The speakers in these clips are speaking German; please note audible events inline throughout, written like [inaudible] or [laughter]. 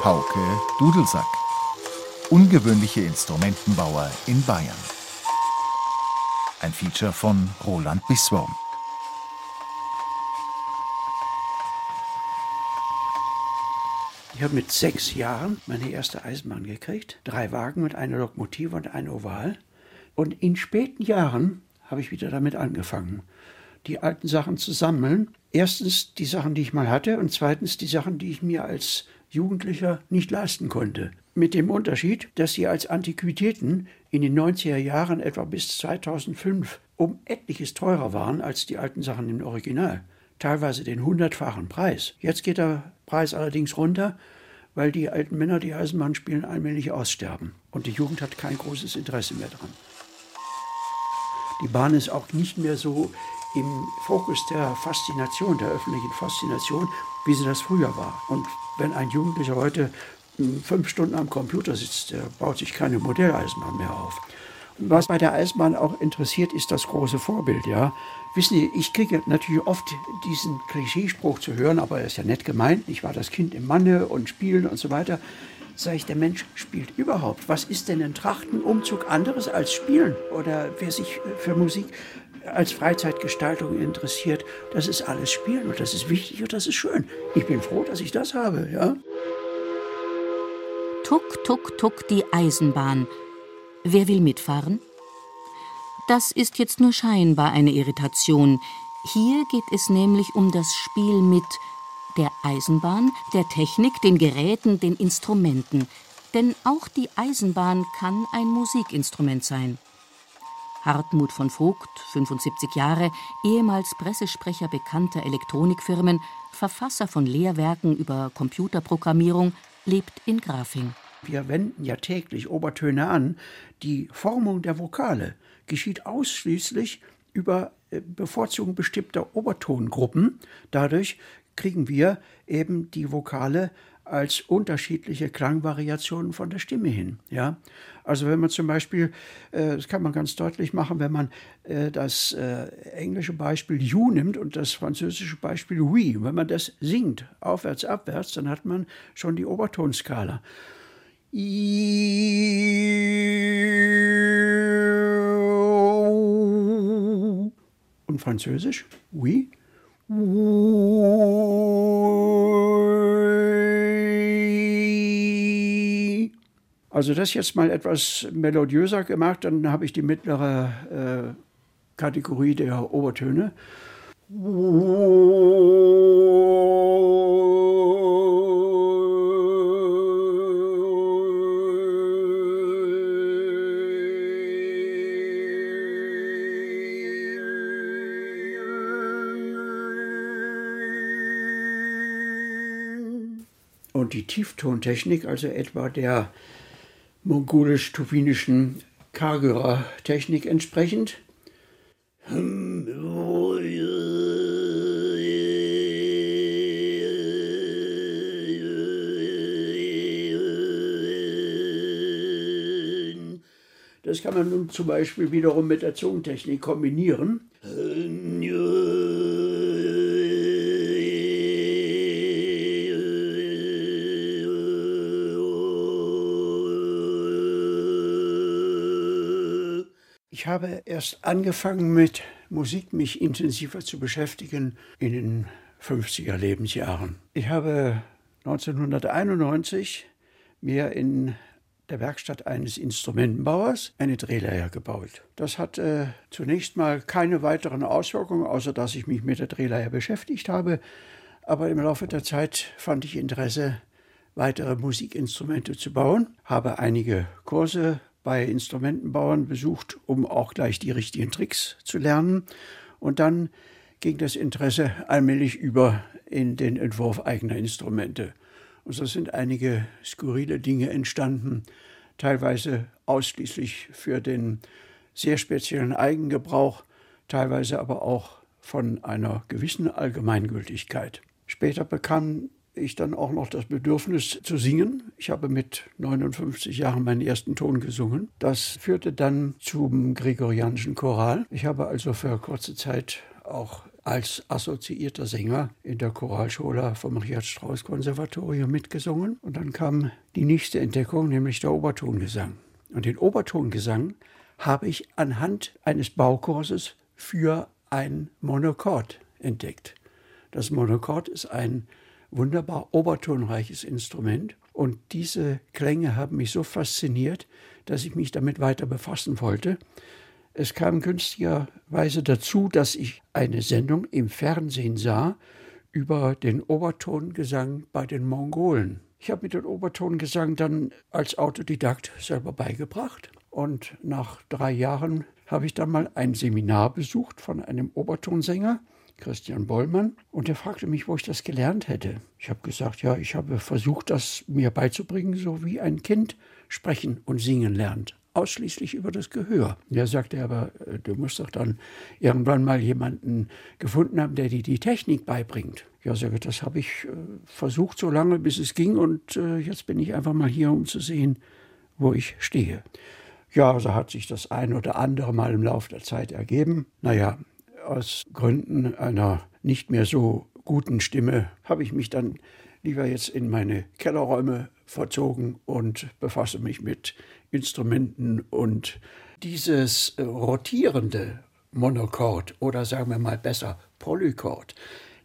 Pauke, Dudelsack. Ungewöhnliche Instrumentenbauer in Bayern. Ein Feature von Roland Biswurm. Ich habe mit sechs Jahren meine erste Eisenbahn gekriegt. Drei Wagen mit einer Lokomotive und ein Oval. Und in späten Jahren habe ich wieder damit angefangen, die alten Sachen zu sammeln. Erstens die Sachen, die ich mal hatte und zweitens die Sachen, die ich mir als Jugendlicher nicht leisten konnte. Mit dem Unterschied, dass sie als Antiquitäten in den 90er Jahren etwa bis 2005 um etliches teurer waren als die alten Sachen im Original. Teilweise den hundertfachen Preis. Jetzt geht der Preis allerdings runter, weil die alten Männer, die Eisenbahn spielen, allmählich aussterben. Und die Jugend hat kein großes Interesse mehr daran. Die Bahn ist auch nicht mehr so im Fokus der Faszination, der öffentlichen Faszination, wie sie das früher war. Und wenn ein Jugendlicher heute hm, fünf Stunden am Computer sitzt, der baut sich keine Modelleisenbahn mehr auf. Und was bei der Eisenbahn auch interessiert, ist das große Vorbild. Ja, wissen Sie, ich kriege natürlich oft diesen Klischeespruch zu hören, aber er ist ja nett gemeint. Ich war das Kind im Manne und Spielen und so weiter. Sag ich, der Mensch spielt überhaupt. Was ist denn ein Trachtenumzug anderes als Spielen? Oder wer sich für Musik als Freizeitgestaltung interessiert, das ist alles Spielen und das ist wichtig und das ist schön. Ich bin froh, dass ich das habe, ja. Tuck, tuck, tuck die Eisenbahn. Wer will mitfahren? Das ist jetzt nur scheinbar eine Irritation. Hier geht es nämlich um das Spiel mit der Eisenbahn, der Technik, den Geräten, den Instrumenten. Denn auch die Eisenbahn kann ein Musikinstrument sein. Hartmut von Vogt, 75 Jahre, ehemals Pressesprecher bekannter Elektronikfirmen, Verfasser von Lehrwerken über Computerprogrammierung, lebt in Grafing. Wir wenden ja täglich Obertöne an. Die Formung der Vokale geschieht ausschließlich über äh, Bevorzugung bestimmter Obertongruppen. Dadurch kriegen wir eben die Vokale als unterschiedliche Klangvariationen von der Stimme hin. Ja? Also wenn man zum Beispiel, äh, das kann man ganz deutlich machen, wenn man äh, das äh, englische Beispiel you nimmt und das französische Beispiel oui, wenn man das singt, aufwärts, abwärts, dann hat man schon die Obertonskala. Und Französisch, oui. Also das jetzt mal etwas melodiöser gemacht, dann habe ich die mittlere äh, Kategorie der Obertöne. Und die Tieftontechnik, also etwa der mongolisch-tuwinischen Kargürer-Technik entsprechend. Das kann man nun zum Beispiel wiederum mit der Zungentechnik kombinieren. Habe erst angefangen mit Musik, mich intensiver zu beschäftigen in den 50er Lebensjahren. Ich habe 1991 mir in der Werkstatt eines Instrumentenbauers eine Drehleier gebaut. Das hat äh, zunächst mal keine weiteren Auswirkungen, außer dass ich mich mit der Drehleier beschäftigt habe. Aber im Laufe der Zeit fand ich Interesse, weitere Musikinstrumente zu bauen, habe einige Kurse bei Instrumentenbauern besucht, um auch gleich die richtigen Tricks zu lernen. Und dann ging das Interesse allmählich über in den Entwurf eigener Instrumente. Und so sind einige skurrile Dinge entstanden, teilweise ausschließlich für den sehr speziellen Eigengebrauch, teilweise aber auch von einer gewissen Allgemeingültigkeit. Später bekam ich dann auch noch das Bedürfnis zu singen. Ich habe mit 59 Jahren meinen ersten Ton gesungen. Das führte dann zum gregorianischen Choral. Ich habe also für kurze Zeit auch als assoziierter Sänger in der Choralschule vom Richard Strauss Konservatorium mitgesungen. Und dann kam die nächste Entdeckung, nämlich der Obertongesang. Und den Obertongesang habe ich anhand eines Baukurses für ein Monochord entdeckt. Das Monochord ist ein wunderbar obertonreiches Instrument und diese Klänge haben mich so fasziniert, dass ich mich damit weiter befassen wollte. Es kam günstigerweise dazu, dass ich eine Sendung im Fernsehen sah über den Obertongesang bei den Mongolen. Ich habe mir den Obertongesang dann als Autodidakt selber beigebracht und nach drei Jahren habe ich dann mal ein Seminar besucht von einem Obertonsänger, Christian Bollmann, und er fragte mich, wo ich das gelernt hätte. Ich habe gesagt, ja, ich habe versucht, das mir beizubringen, so wie ein Kind sprechen und singen lernt. Ausschließlich über das Gehör. Er sagte aber, äh, du musst doch dann irgendwann mal jemanden gefunden haben, der dir die Technik beibringt. Ja, sage, das habe ich äh, versucht so lange, bis es ging, und äh, jetzt bin ich einfach mal hier, um zu sehen, wo ich stehe. Ja, so hat sich das ein oder andere Mal im Laufe der Zeit ergeben. Naja, aus Gründen einer nicht mehr so guten Stimme habe ich mich dann lieber jetzt in meine Kellerräume verzogen und befasse mich mit Instrumenten und dieses äh, rotierende Monochord oder sagen wir mal besser Polychord,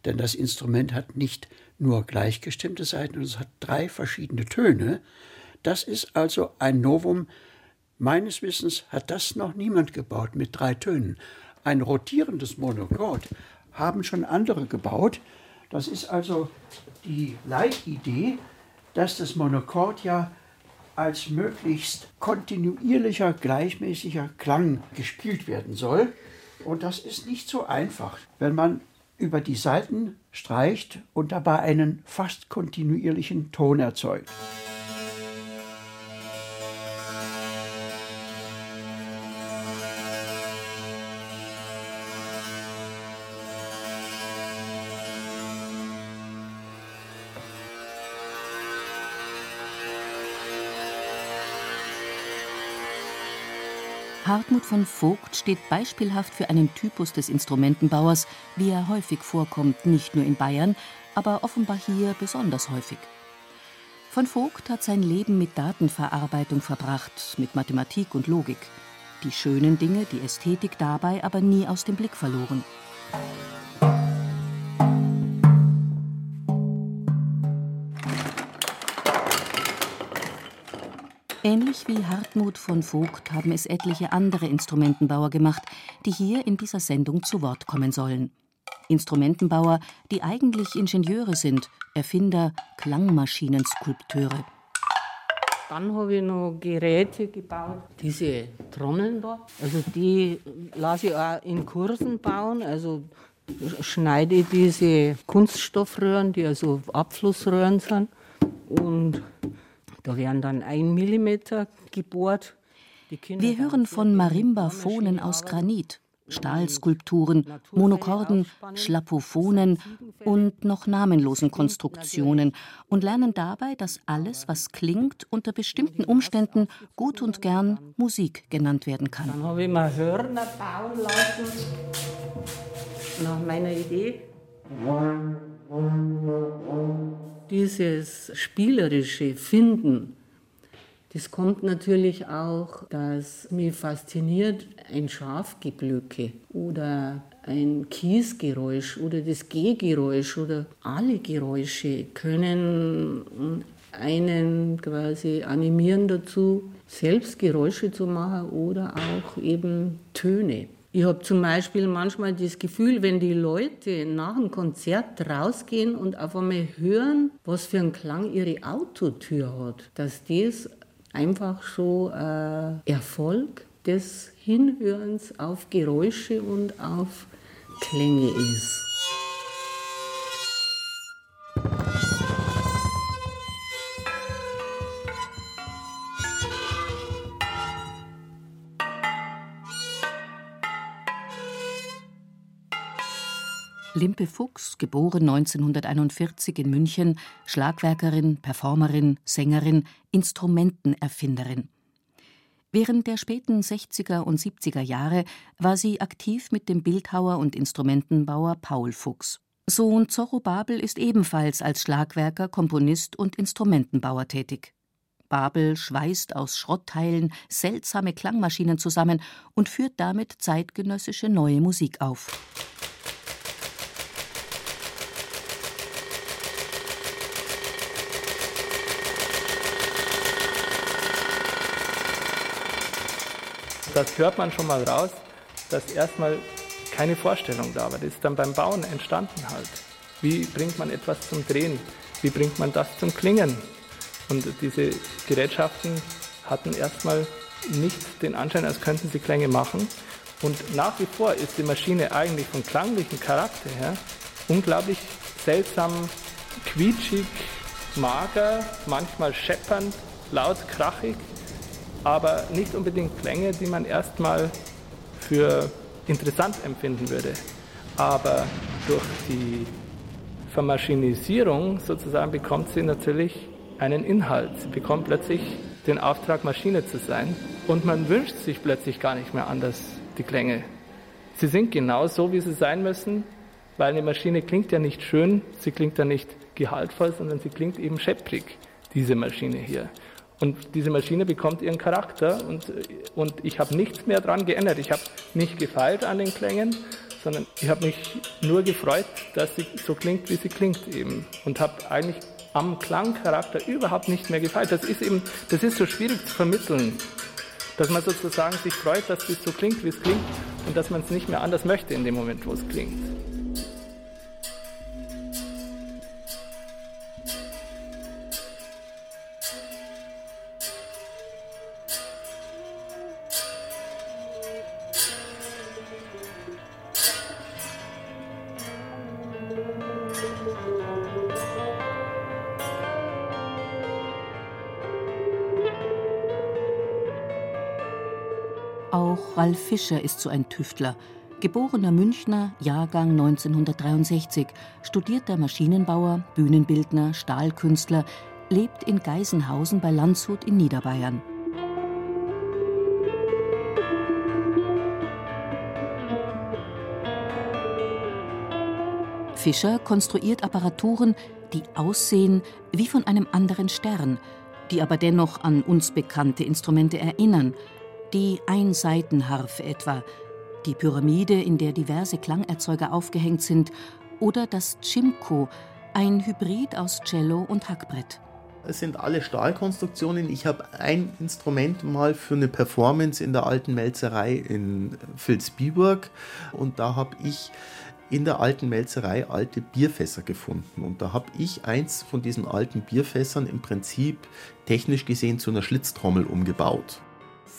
denn das Instrument hat nicht nur gleichgestimmte Seiten, es hat drei verschiedene Töne. Das ist also ein Novum. Meines Wissens hat das noch niemand gebaut mit drei Tönen ein rotierendes Monochord haben schon andere gebaut. Das ist also die Leitidee, dass das Monochord ja als möglichst kontinuierlicher, gleichmäßiger Klang gespielt werden soll. Und das ist nicht so einfach, wenn man über die Saiten streicht und dabei einen fast kontinuierlichen Ton erzeugt. Hartmut von Vogt steht beispielhaft für einen Typus des Instrumentenbauers, wie er häufig vorkommt, nicht nur in Bayern, aber offenbar hier besonders häufig. Von Vogt hat sein Leben mit Datenverarbeitung verbracht, mit Mathematik und Logik. Die schönen Dinge, die Ästhetik dabei aber nie aus dem Blick verloren. Ähnlich wie Hartmut von Vogt haben es etliche andere Instrumentenbauer gemacht, die hier in dieser Sendung zu Wort kommen sollen. Instrumentenbauer, die eigentlich Ingenieure sind, Erfinder, Klangmaschinenskulpteure. Dann habe ich noch Geräte gebaut, diese Trommeln da. Also die lasse ich auch in Kursen bauen. Also schneide diese Kunststoffröhren, die also Abflussröhren sind. Und da werden dann ein Millimeter gebohrt. Wir hören von Marimba-Phonen aus Granit, Stahlskulpturen, Monochorden, Schlapophonen und noch namenlosen Konstruktionen und lernen dabei, dass alles, was klingt, unter bestimmten Umständen gut und gern Musik genannt werden kann. Dann habe ich mir Hörner bauen lassen, nach meiner Idee dieses spielerische Finden, das kommt natürlich auch, dass mich fasziniert ein Schafgeblöcke oder ein Kiesgeräusch oder das Gehgeräusch oder alle Geräusche können einen quasi animieren dazu, selbst Geräusche zu machen oder auch eben Töne. Ich habe zum Beispiel manchmal das Gefühl, wenn die Leute nach dem Konzert rausgehen und auf einmal hören, was für einen Klang ihre Autotür hat, dass das einfach so ein Erfolg des Hinhörens auf Geräusche und auf Klänge ist. Limpe Fuchs, geboren 1941 in München, Schlagwerkerin, Performerin, Sängerin, Instrumentenerfinderin. Während der späten 60er und 70er Jahre war sie aktiv mit dem Bildhauer und Instrumentenbauer Paul Fuchs. Sohn Zorro Babel ist ebenfalls als Schlagwerker, Komponist und Instrumentenbauer tätig. Babel schweißt aus Schrottteilen seltsame Klangmaschinen zusammen und führt damit zeitgenössische neue Musik auf. Das hört man schon mal raus, dass erstmal keine Vorstellung da war. Das ist dann beim Bauen entstanden halt. Wie bringt man etwas zum Drehen? Wie bringt man das zum Klingen? Und diese Gerätschaften hatten erstmal nicht den Anschein, als könnten sie Klänge machen. Und nach wie vor ist die Maschine eigentlich vom klanglichen Charakter her unglaublich seltsam, quietschig, mager, manchmal scheppernd, laut, krachig aber nicht unbedingt Klänge, die man erstmal für interessant empfinden würde. Aber durch die Vermaschinisierung sozusagen bekommt sie natürlich einen Inhalt. Sie bekommt plötzlich den Auftrag, Maschine zu sein. Und man wünscht sich plötzlich gar nicht mehr anders die Klänge. Sie sind genau so, wie sie sein müssen, weil eine Maschine klingt ja nicht schön, sie klingt ja nicht gehaltvoll, sondern sie klingt eben schepprig, diese Maschine hier. Und diese Maschine bekommt ihren Charakter und, und ich habe nichts mehr daran geändert. Ich habe nicht gefeilt an den Klängen, sondern ich habe mich nur gefreut, dass sie so klingt, wie sie klingt eben. Und habe eigentlich am Klangcharakter überhaupt nicht mehr gefeilt. Das ist eben, das ist so schwierig zu vermitteln, dass man sozusagen sich freut, dass es so klingt, wie es klingt und dass man es nicht mehr anders möchte in dem Moment, wo es klingt. Fischer ist so ein Tüftler. Geborener Münchner, Jahrgang 1963, studierter Maschinenbauer, Bühnenbildner, Stahlkünstler, lebt in Geisenhausen bei Landshut in Niederbayern. Fischer konstruiert Apparaturen, die aussehen wie von einem anderen Stern, die aber dennoch an uns bekannte Instrumente erinnern – die Einseitenharfe etwa, die Pyramide, in der diverse Klangerzeuger aufgehängt sind, oder das Chimko, ein Hybrid aus Cello und Hackbrett. Es sind alle Stahlkonstruktionen. Ich habe ein Instrument mal für eine Performance in der alten Melzerei in Vilsbiburg und da habe ich in der alten Melzerei alte Bierfässer gefunden. Und da habe ich eins von diesen alten Bierfässern im Prinzip technisch gesehen zu einer Schlitztrommel umgebaut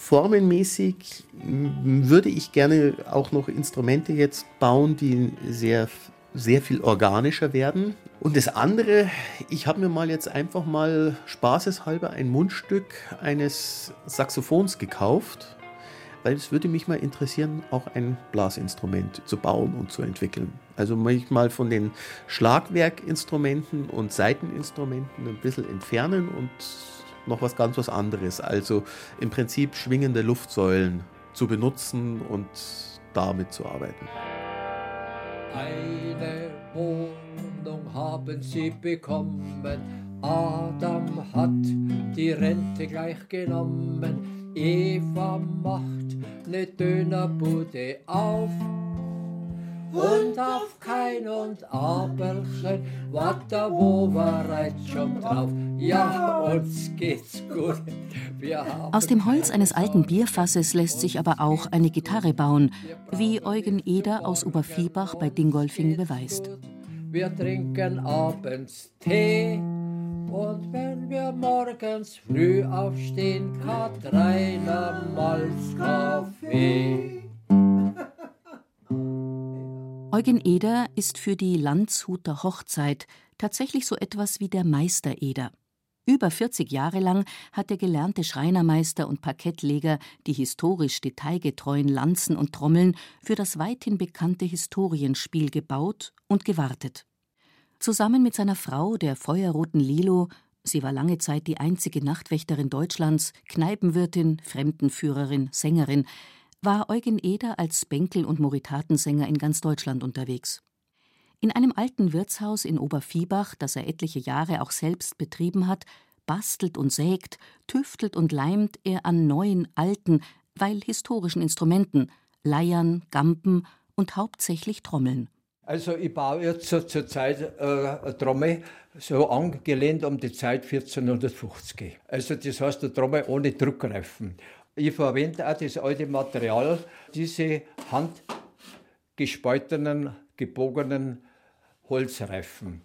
formenmäßig würde ich gerne auch noch Instrumente jetzt bauen, die sehr, sehr viel organischer werden. Und das andere, ich habe mir mal jetzt einfach mal spaßeshalber ein Mundstück eines Saxophons gekauft, weil es würde mich mal interessieren, auch ein Blasinstrument zu bauen und zu entwickeln. Also mich mal von den Schlagwerkinstrumenten und Saiteninstrumenten ein bisschen entfernen und noch was ganz was anderes. Also im Prinzip schwingende Luftsäulen zu benutzen und damit zu arbeiten. Eine Wohnung haben sie bekommen. Adam hat die Rente gleich genommen. Eva macht ne Dönerbude auf und auf kein und Aberchen, wat da wo war schon drauf. Ja, uns geht's gut. Aus dem Holz eines alten Bierfasses lässt sich aber auch eine Gitarre bauen, wie Eugen Eder aus Oberviehbach bei Dingolfing beweist. Wir trinken abends Tee und wenn wir morgens früh aufstehen, Katreiner Malzkaffee. [laughs] Eugen Eder ist für die Landshuter Hochzeit tatsächlich so etwas wie der Meistereder. Über 40 Jahre lang hat der gelernte Schreinermeister und Parkettleger die historisch detailgetreuen Lanzen und Trommeln für das weithin bekannte Historienspiel gebaut und gewartet. Zusammen mit seiner Frau, der feuerroten Lilo, sie war lange Zeit die einzige Nachtwächterin Deutschlands, Kneipenwirtin, Fremdenführerin, Sängerin, war Eugen Eder als Bänkel- und Moritatensänger in ganz Deutschland unterwegs. In einem alten Wirtshaus in Oberviehbach, das er etliche Jahre auch selbst betrieben hat, bastelt und sägt, tüftelt und leimt er an neuen, alten, weil historischen Instrumenten, Leiern, Gampen und hauptsächlich Trommeln. Also ich baue jetzt zur Zeit äh, eine Trommel, so angelehnt um die Zeit 1450. Also das heißt eine Trommel ohne Druckreifen. Ich verwende auch das alte Material, diese handgespaltenen, gebogenen Holzreifen.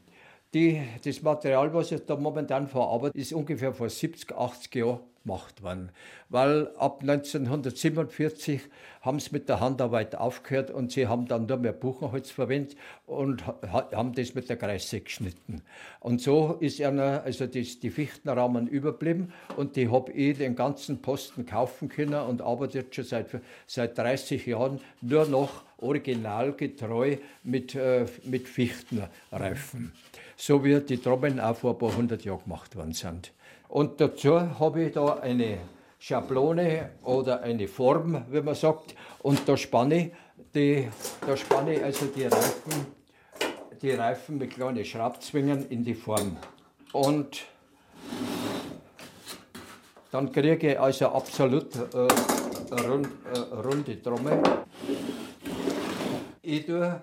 Die, das Material, was ich da momentan verarbeite, ist ungefähr vor 70, 80 Jahren gemacht worden. Weil ab 1947 haben sie mit der Handarbeit aufgehört und sie haben dann nur mehr Buchenholz verwendet und haben das mit der Kreise geschnitten. Und so ist einer, also das, die Fichtenrahmen überblieben und die habe ich den ganzen Posten kaufen können und arbeite jetzt schon seit, seit 30 Jahren nur noch originalgetreu mit, äh, mit Fichtenreifen. So wie die Trommeln auch vor ein paar hundert Jahren gemacht worden sind. Und dazu habe ich da eine Schablone oder eine Form, wie man sagt, und da spanne ich, die, da spanne ich also die Reifen, die Reifen mit kleinen Schraubzwingen in die Form. Und dann kriege ich also absolut äh, rund, äh, runde Trommel. Ich tue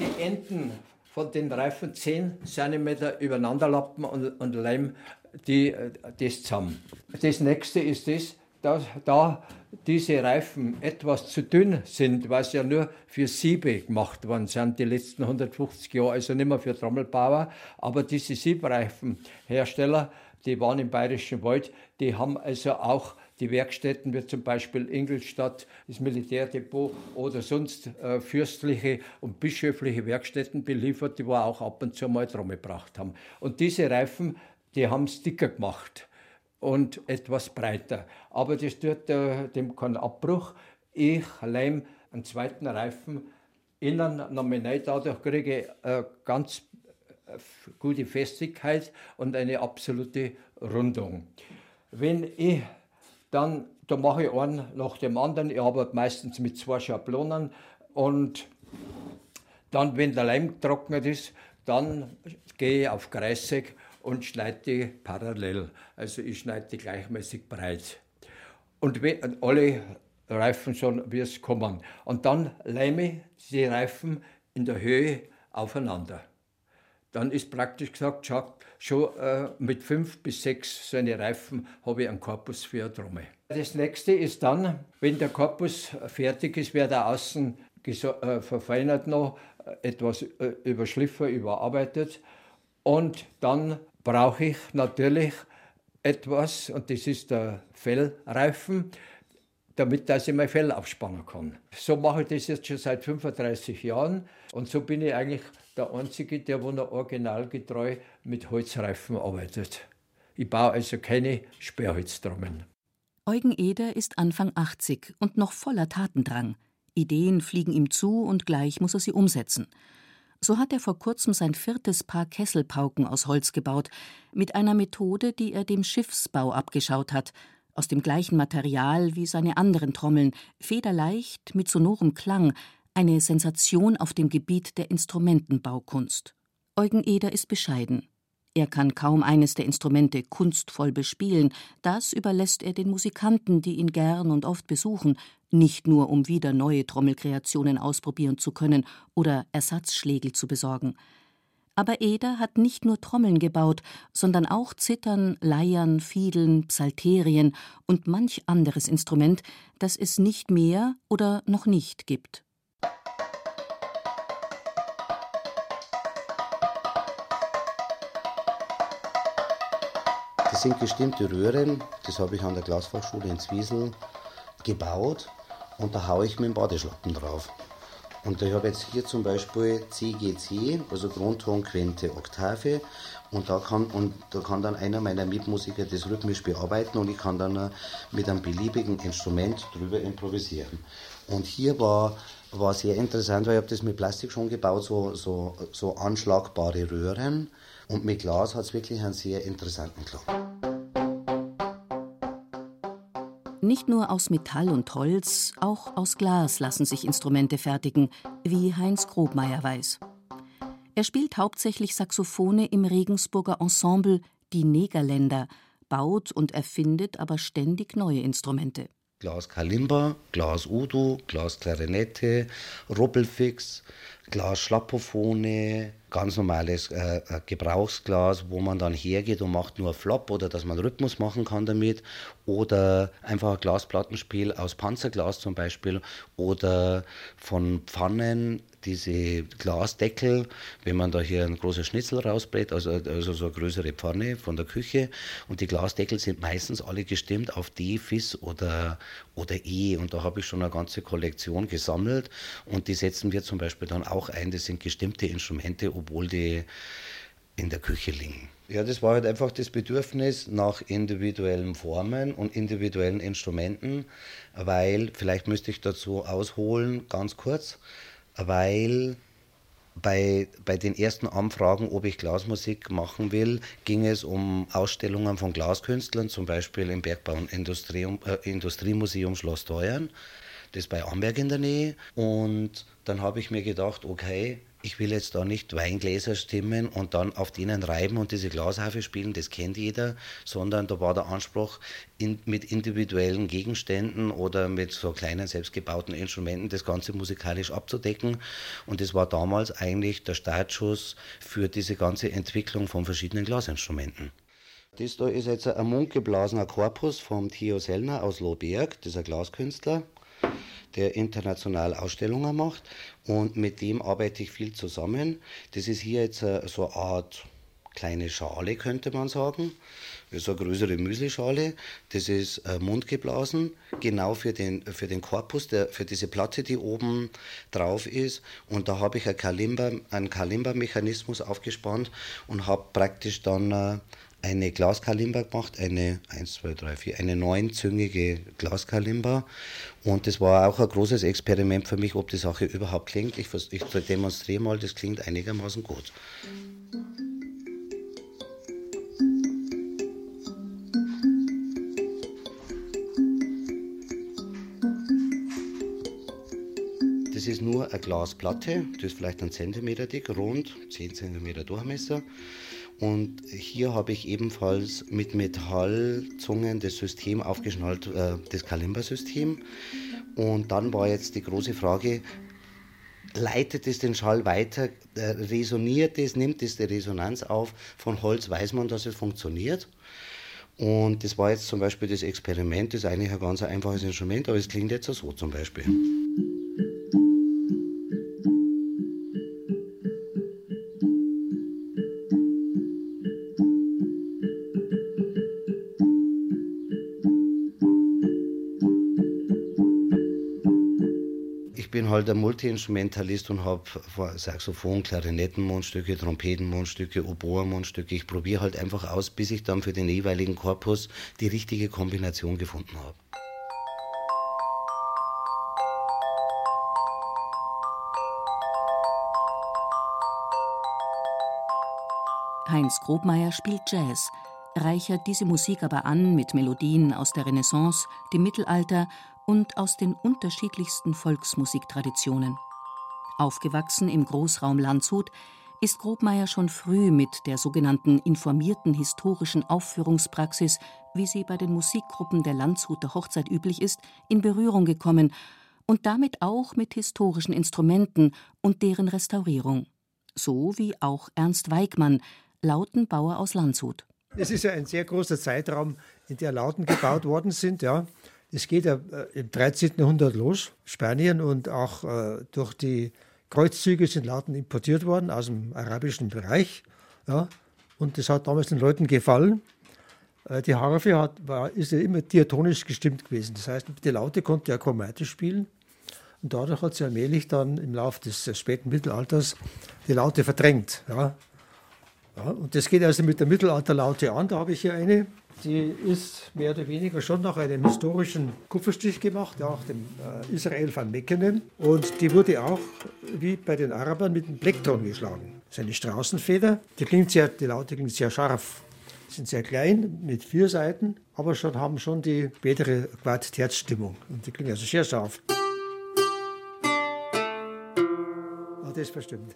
die Enden von den Reifen 10 cm übereinanderlappen und, und leim die, das zusammen. Das nächste ist das, dass da diese Reifen etwas zu dünn sind, sie ja nur für Siebe gemacht worden sind, die letzten 150 Jahre, also nicht mehr für Trommelbauer, aber diese Siebreifenhersteller, die waren im Bayerischen Wald, die haben also auch die Werkstätten, wie zum Beispiel Ingolstadt, das Militärdepot oder sonst äh, fürstliche und bischöfliche Werkstätten beliefert, die wir auch ab und zu mal Trommel gebracht haben. Und diese Reifen die haben es dicker gemacht und etwas breiter. Aber das tut äh, dem keinen Abbruch. Ich leim einen zweiten Reifen innen nominell, dadurch kriege ich äh, ganz äh, gute Festigkeit und eine absolute Rundung. Wenn ich dann, da mache ich einen nach dem anderen, ich arbeite meistens mit zwei Schablonen und dann, wenn der Leim getrocknet ist, dann gehe ich auf Kreissäge und schneide die parallel. Also ich schneide die gleichmäßig breit. Und wenn, alle Reifen schon, wie es kommen. Und dann leime ich die Reifen in der Höhe aufeinander. Dann ist praktisch gesagt, schau, schon äh, mit fünf bis sechs so eine Reifen habe ich einen Korpus für eine Trommel. Das nächste ist dann, wenn der Korpus fertig ist, wird er außen äh, verfeinert noch, äh, etwas äh, überschliffen, überarbeitet. Und dann brauche ich natürlich etwas, und das ist der Fellreifen, damit dass ich mein Fell aufspannen kann. So mache ich das jetzt schon seit 35 Jahren und so bin ich eigentlich der Einzige, der wo noch originalgetreu mit Holzreifen arbeitet. Ich baue also keine Sperrholztrommeln. Eugen Eder ist Anfang 80 und noch voller Tatendrang. Ideen fliegen ihm zu und gleich muss er sie umsetzen. So hat er vor kurzem sein viertes Paar Kesselpauken aus Holz gebaut, mit einer Methode, die er dem Schiffsbau abgeschaut hat, aus dem gleichen Material wie seine anderen Trommeln, federleicht, mit sonorem Klang, eine Sensation auf dem Gebiet der Instrumentenbaukunst. Eugen Eder ist bescheiden. Er kann kaum eines der Instrumente kunstvoll bespielen, das überlässt er den Musikanten, die ihn gern und oft besuchen, nicht nur um wieder neue Trommelkreationen ausprobieren zu können oder Ersatzschlägel zu besorgen. Aber Eder hat nicht nur Trommeln gebaut, sondern auch Zittern, Leiern, Fiedeln, Psalterien und manch anderes Instrument, das es nicht mehr oder noch nicht gibt. Das sind gestimmte Röhren, das habe ich an der Glasfachschule in Zwiesel gebaut und da haue ich mit dem Badeschlappen drauf. Und ich habe jetzt hier zum Beispiel CGC, also Grundton, Quinte, Oktave. Und da, kann, und da kann dann einer meiner Mitmusiker das rhythmisch bearbeiten und ich kann dann mit einem beliebigen Instrument drüber improvisieren. Und hier war, war sehr interessant, weil ich habe das mit Plastik schon gebaut, so, so, so anschlagbare Röhren. Und mit Glas hat es wirklich einen sehr interessanten Klang. Nicht nur aus Metall und Holz, auch aus Glas lassen sich Instrumente fertigen, wie Heinz Grobmeier weiß. Er spielt hauptsächlich Saxophone im Regensburger Ensemble Die Negerländer, baut und erfindet aber ständig neue Instrumente. Glas Kalimba, Glas Udo, Glas Klarinette, Ruppelfix, Glas Schlappophone, ganz normales äh, äh, Gebrauchsglas, wo man dann hergeht und macht nur Flop oder dass man Rhythmus machen kann damit. Oder einfach ein Glasplattenspiel aus Panzerglas zum Beispiel oder von Pfannen diese Glasdeckel, wenn man da hier ein großes Schnitzel rausbrät, also, also so eine größere Pfanne von der Küche. Und die Glasdeckel sind meistens alle gestimmt auf D, Fis oder, oder E. Und da habe ich schon eine ganze Kollektion gesammelt. Und die setzen wir zum Beispiel dann auch ein, das sind gestimmte Instrumente, obwohl die in der Küche liegen. Ja, das war halt einfach das Bedürfnis nach individuellen Formen und individuellen Instrumenten, weil, vielleicht müsste ich dazu ausholen, ganz kurz, weil bei, bei den ersten Anfragen, ob ich Glasmusik machen will, ging es um Ausstellungen von Glaskünstlern, zum Beispiel im Bergbau- und Industrie, äh, Industriemuseum Schloss Teuern, das bei Amberg in der Nähe. Und dann habe ich mir gedacht, okay, ich will jetzt da nicht Weingläser stimmen und dann auf denen reiben und diese Glashafe spielen, das kennt jeder, sondern da war der Anspruch, in, mit individuellen Gegenständen oder mit so kleinen selbstgebauten Instrumenten das Ganze musikalisch abzudecken. Und das war damals eigentlich der Startschuss für diese ganze Entwicklung von verschiedenen Glasinstrumenten. Das da ist jetzt ein mundgeblasener Korpus vom Theo Sellner aus Lohberg, ein Glaskünstler der international Ausstellungen macht und mit dem arbeite ich viel zusammen. Das ist hier jetzt äh, so eine Art kleine Schale, könnte man sagen. So eine größere Müslischale. Das ist äh, mundgeblasen, genau für den, für den Korpus, der, für diese Platte, die oben drauf ist. Und da habe ich einen Kalimba-Mechanismus aufgespannt und habe praktisch dann äh, eine Glaskalimba gemacht, eine 1, 2, 3, 4, eine neunzüngige Glaskalimba. Und das war auch ein großes Experiment für mich, ob die Sache überhaupt klingt. Ich, ich demonstriere mal, das klingt einigermaßen gut. Das ist nur eine Glasplatte, das ist vielleicht ein Zentimeter dick, rund, 10 Zentimeter Durchmesser. Und hier habe ich ebenfalls mit Metallzungen das System aufgeschnallt, äh, das Kalimba-System. Und dann war jetzt die große Frage, leitet es den Schall weiter, äh, resoniert es, nimmt es die Resonanz auf. Von Holz weiß man, dass es funktioniert. Und das war jetzt zum Beispiel das Experiment, das ist eigentlich ein ganz einfaches Instrument, aber es klingt jetzt so zum Beispiel. Halt ein Multi-Instrumentalist und habe Saxophon, Klarinettenmundstücke, Trompetenmundstücke, Oboe-Mundstücke. Ich probiere halt einfach aus, bis ich dann für den jeweiligen Korpus die richtige Kombination gefunden habe. Heinz Grobmeier spielt Jazz, reichert diese Musik aber an mit Melodien aus der Renaissance, dem Mittelalter und aus den unterschiedlichsten Volksmusiktraditionen. Aufgewachsen im Großraum Landshut ist Grobmeier schon früh mit der sogenannten informierten historischen Aufführungspraxis, wie sie bei den Musikgruppen der Landshuter Hochzeit üblich ist, in Berührung gekommen und damit auch mit historischen Instrumenten und deren Restaurierung. So wie auch Ernst Weigmann, Lautenbauer aus Landshut. Es ist ja ein sehr großer Zeitraum, in der Lauten gebaut worden sind. Ja. Es geht ja äh, im 13. Jahrhundert los, Spanien und auch äh, durch die Kreuzzüge sind Lauten importiert worden aus dem arabischen Bereich. Ja, und das hat damals den Leuten gefallen. Äh, die Harfe hat, war, ist ja immer diatonisch gestimmt gewesen. Das heißt, die Laute konnte ja chromatisch spielen. Und dadurch hat sie allmählich dann im Laufe des späten Mittelalters die Laute verdrängt. Ja. Ja, und das geht also mit der Mittelalterlaute an. Da habe ich hier eine, die ist mehr oder weniger schon nach einem historischen Kupferstich gemacht, nach dem äh, Israel van Meckenen. Und die wurde auch, wie bei den Arabern, mit einem Plektron geschlagen. Das ist eine Straußenfeder. Die, klingt sehr, die Laute klingt sehr scharf. Sind sehr klein, mit vier Seiten, aber schon, haben schon die spätere Quartettstimmung. Und die klingen also sehr scharf. Oh, das bestimmt.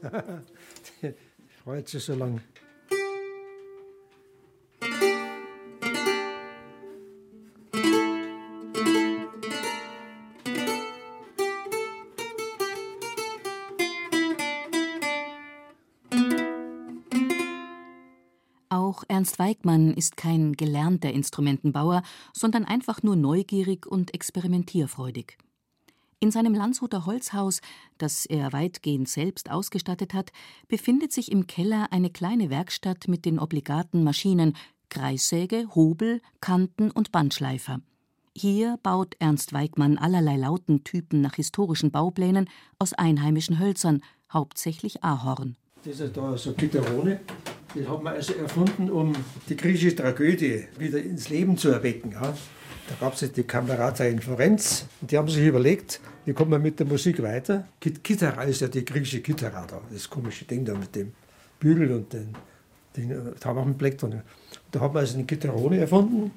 Freut sich so lange. Ernst Weigmann ist kein gelernter Instrumentenbauer, sondern einfach nur neugierig und experimentierfreudig. In seinem Landshuter Holzhaus, das er weitgehend selbst ausgestattet hat, befindet sich im Keller eine kleine Werkstatt mit den obligaten Maschinen Kreissäge, Hobel, Kanten und Bandschleifer. Hier baut Ernst Weigmann allerlei Lautentypen nach historischen Bauplänen aus einheimischen Hölzern, hauptsächlich Ahorn. Das ist da so Gitarrone. Das hat man also erfunden, um die griechische Tragödie wieder ins Leben zu erwecken. Ja. Da gab es die Kamerata in Florenz und die haben sich überlegt, wie kommt man mit der Musik weiter. Kitara ist ja die griechische Kitara da, das komische Ding da mit dem Bügel und den, den einen Plektron. Da hat man also eine Gitarrone erfunden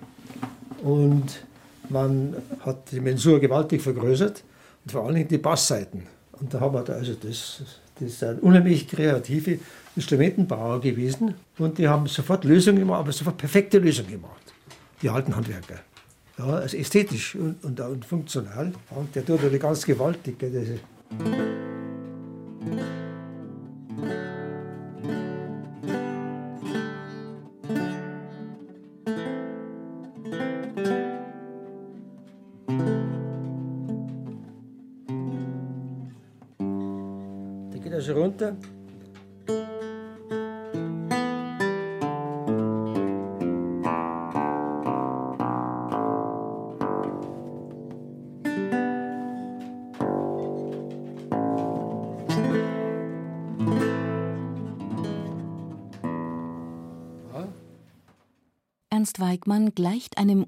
und man hat die Mensur gewaltig vergrößert und vor allen Dingen die Bassseiten. Und da haben wir da also das, das sind unheimlich kreative Instrumentenbauer gewesen und die haben sofort Lösungen gemacht, aber sofort perfekte Lösungen gemacht. Die alten Handwerker. Ja, also ästhetisch und, und, und funktional. Und der tut natürlich ganz gewaltig. Gell,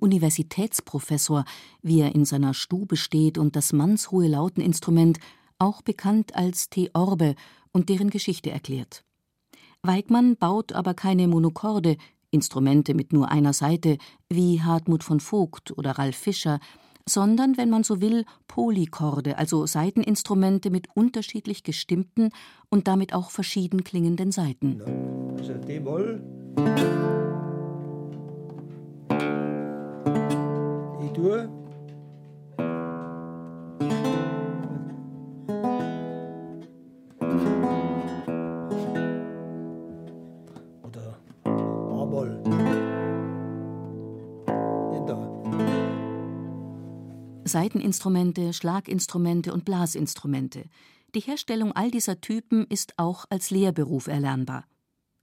Universitätsprofessor, wie er in seiner Stube steht und das mannshohe Lauteninstrument, auch bekannt als Theorbe, und deren Geschichte erklärt. Weigmann baut aber keine Monokorde, Instrumente mit nur einer Seite, wie Hartmut von Vogt oder Ralf Fischer, sondern, wenn man so will, Polychorde, also Saiteninstrumente mit unterschiedlich gestimmten und damit auch verschieden klingenden Saiten. Also D-Moll. E-Dur. Oder A-Moll. Saiteninstrumente, Schlaginstrumente und Blasinstrumente. Die Herstellung all dieser Typen ist auch als Lehrberuf erlernbar.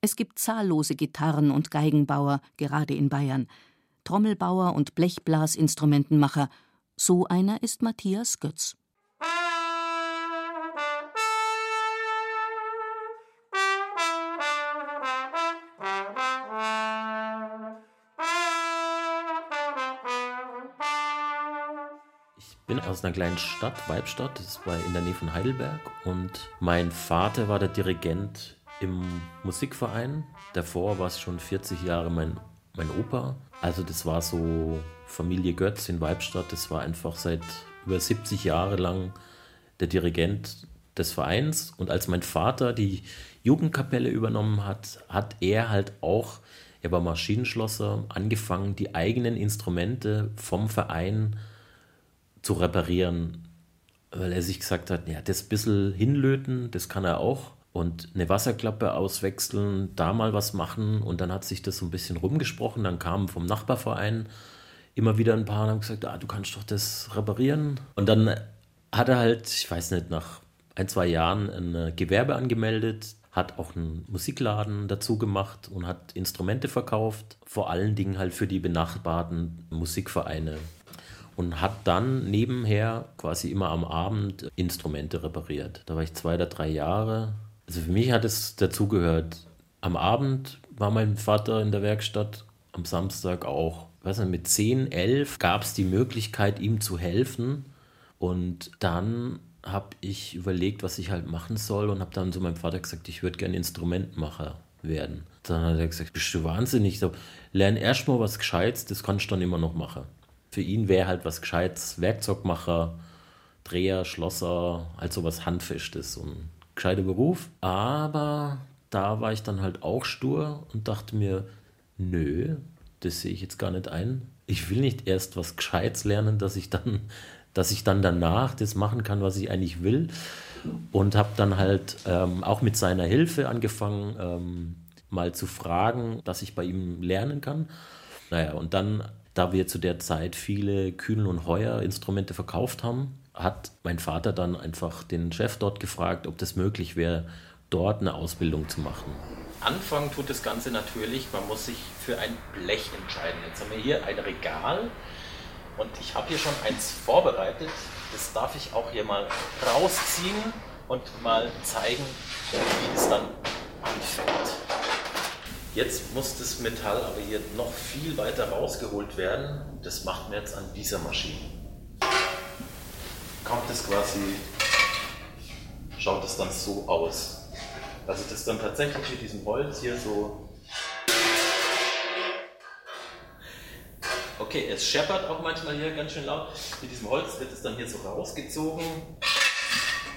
Es gibt zahllose Gitarren- und Geigenbauer, gerade in Bayern, Trommelbauer und Blechblasinstrumentenmacher. So einer ist Matthias Götz. Ich bin aus einer kleinen Stadt, Weibstadt, das war in der Nähe von Heidelberg. Und mein Vater war der Dirigent im Musikverein. Davor war es schon 40 Jahre mein, mein Opa. Also das war so Familie Götz in Weibstadt. Das war einfach seit über 70 Jahre lang der Dirigent des Vereins. Und als mein Vater die Jugendkapelle übernommen hat, hat er halt auch, er war Maschinenschlosser, angefangen, die eigenen Instrumente vom Verein zu reparieren, weil er sich gesagt hat, ja, das bisschen hinlöten, das kann er auch und eine Wasserklappe auswechseln, da mal was machen und dann hat sich das so ein bisschen rumgesprochen, dann kamen vom Nachbarverein immer wieder ein paar und haben gesagt, ah, du kannst doch das reparieren und dann hat er halt, ich weiß nicht, nach ein, zwei Jahren ein Gewerbe angemeldet, hat auch einen Musikladen dazu gemacht und hat Instrumente verkauft, vor allen Dingen halt für die benachbarten Musikvereine. und hat dann nebenher quasi immer am Abend Instrumente repariert. Da war ich zwei oder drei Jahre. Also für mich hat es dazugehört. Am Abend war mein Vater in der Werkstatt, am Samstag auch. Weiß nicht, mit 10, 11 gab es die Möglichkeit, ihm zu helfen. Und dann habe ich überlegt, was ich halt machen soll und habe dann zu meinem Vater gesagt, ich würde gerne Instrumentmacher werden. Dann hat er gesagt, bist du wahnsinnig? So, lern erstmal was Gescheites, das kannst du dann immer noch machen. Für ihn wäre halt was Gescheites, Werkzeugmacher, Dreher, Schlosser, halt so was Handfestes und gescheiter Beruf. Aber da war ich dann halt auch stur und dachte mir, nö, das sehe ich jetzt gar nicht ein. Ich will nicht erst was Gescheites lernen, dass ich dann, dass ich dann danach das machen kann, was ich eigentlich will. Und habe dann halt ähm, auch mit seiner Hilfe angefangen, ähm, mal zu fragen, dass ich bei ihm lernen kann. Naja, und dann, da wir zu der Zeit viele Kühn- und Heuer-Instrumente verkauft haben, hat mein Vater dann einfach den Chef dort gefragt, ob das möglich wäre, dort eine Ausbildung zu machen. Anfangen tut das Ganze natürlich, man muss sich für ein Blech entscheiden. Jetzt haben wir hier ein Regal und ich habe hier schon eins vorbereitet. Das darf ich auch hier mal rausziehen und mal zeigen, wie es dann anfängt. Jetzt muss das Metall aber hier noch viel weiter rausgeholt werden. Das machen wir jetzt an dieser Maschine. Kommt es quasi, schaut es dann so aus. Also das dann tatsächlich mit diesem Holz hier so. Okay, es scheppert auch manchmal hier ganz schön laut. Mit diesem Holz wird es dann hier so rausgezogen.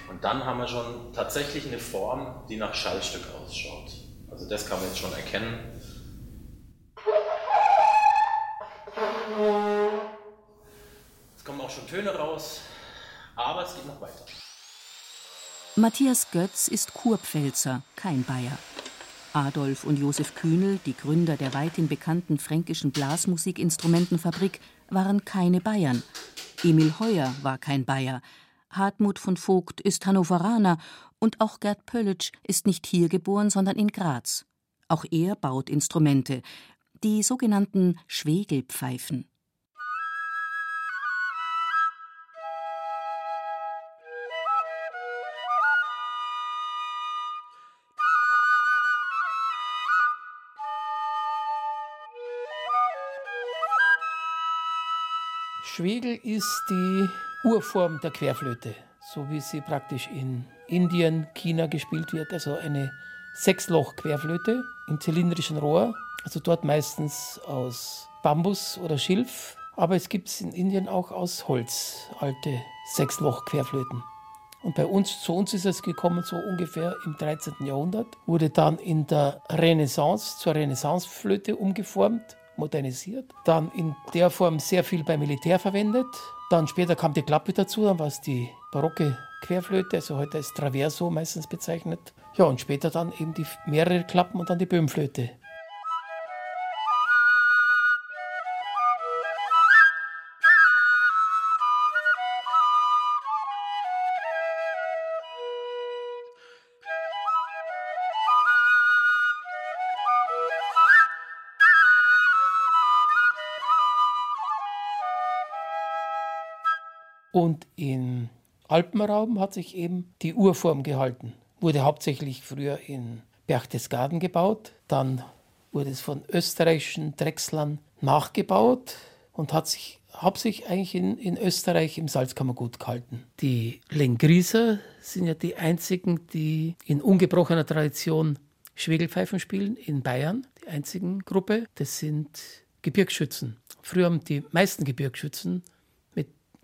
Und dann haben wir schon tatsächlich eine Form, die nach Schallstück ausschaut. Also das kann man jetzt schon erkennen. Es kommen auch schon Töne raus, aber es geht noch weiter. Matthias Götz ist Kurpfälzer, kein Bayer. Adolf und Josef Kühnel, die Gründer der weithin bekannten fränkischen Blasmusikinstrumentenfabrik, waren keine Bayern. Emil Heuer war kein Bayer. Hartmut von Vogt ist Hannoveraner und auch Gerd Pöllitsch ist nicht hier geboren, sondern in Graz. Auch er baut Instrumente, die sogenannten Schwegelpfeifen. Schwegel ist die Urform der Querflöte, so wie sie praktisch in Indien, China gespielt wird. Also eine Sechsloch-Querflöte im zylindrischen Rohr, also dort meistens aus Bambus oder Schilf. Aber es gibt es in Indien auch aus Holz, alte Sechsloch-Querflöten. Und bei uns, zu uns ist es gekommen, so ungefähr im 13. Jahrhundert, wurde dann in der Renaissance zur Renaissanceflöte umgeformt modernisiert. Dann in der Form sehr viel beim Militär verwendet. Dann später kam die Klappe dazu, dann war es die barocke Querflöte, also heute als Traverso meistens bezeichnet. Ja, und später dann eben die mehrere Klappen und dann die Böhmflöte. Und im Alpenraum hat sich eben die Urform gehalten. Wurde hauptsächlich früher in Berchtesgaden gebaut, dann wurde es von österreichischen Drechslern nachgebaut und hat sich hauptsächlich eigentlich in, in Österreich im Salzkammergut gehalten. Die Lengrieser sind ja die einzigen, die in ungebrochener Tradition Schwegelpfeifen spielen in Bayern. Die einzigen Gruppe, das sind Gebirgsschützen. Früher haben die meisten Gebirgsschützen